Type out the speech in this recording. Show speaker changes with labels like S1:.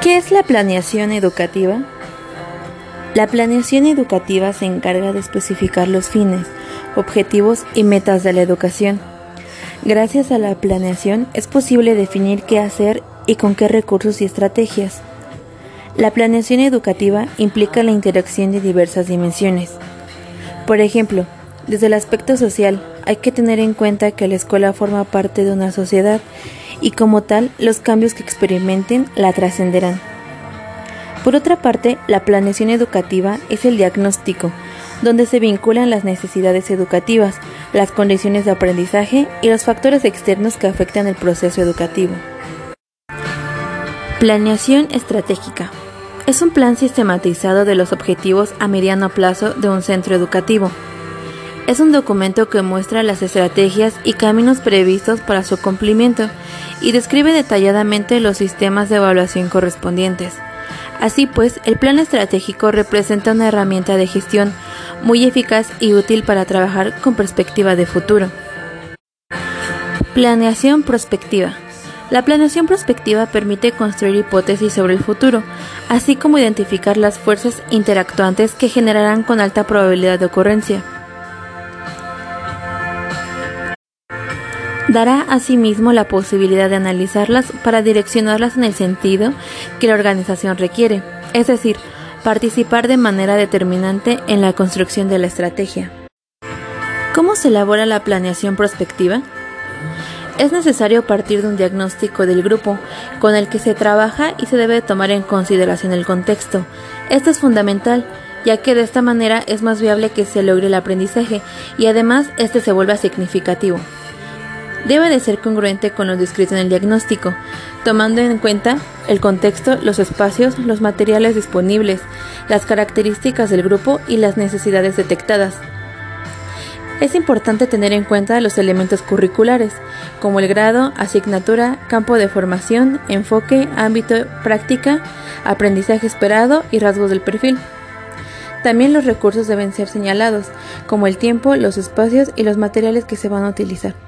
S1: ¿Qué es la planeación educativa? La planeación educativa se encarga de especificar los fines, objetivos y metas de la educación. Gracias a la planeación es posible definir qué hacer y con qué recursos y estrategias. La planeación educativa implica la interacción de diversas dimensiones. Por ejemplo, desde el aspecto social, hay que tener en cuenta que la escuela forma parte de una sociedad y como tal los cambios que experimenten la trascenderán. Por otra parte, la planeación educativa es el diagnóstico, donde se vinculan las necesidades educativas, las condiciones de aprendizaje y los factores externos que afectan el proceso educativo. Planeación estratégica. Es un plan sistematizado de los objetivos a mediano plazo de un centro educativo. Es un documento que muestra las estrategias y caminos previstos para su cumplimiento y describe detalladamente los sistemas de evaluación correspondientes. Así pues, el plan estratégico representa una herramienta de gestión muy eficaz y útil para trabajar con perspectiva de futuro. Planeación prospectiva. La planeación prospectiva permite construir hipótesis sobre el futuro, así como identificar las fuerzas interactuantes que generarán con alta probabilidad de ocurrencia. Dará asimismo la posibilidad de analizarlas para direccionarlas en el sentido que la organización requiere, es decir, participar de manera determinante en la construcción de la estrategia. ¿Cómo se elabora la planeación prospectiva? Es necesario partir de un diagnóstico del grupo con el que se trabaja y se debe tomar en consideración el contexto. Esto es fundamental, ya que de esta manera es más viable que se logre el aprendizaje y además este se vuelva significativo debe de ser congruente con lo descrito en el diagnóstico, tomando en cuenta el contexto, los espacios, los materiales disponibles, las características del grupo y las necesidades detectadas. Es importante tener en cuenta los elementos curriculares, como el grado, asignatura, campo de formación, enfoque, ámbito, práctica, aprendizaje esperado y rasgos del perfil. También los recursos deben ser señalados, como el tiempo, los espacios y los materiales que se van a utilizar.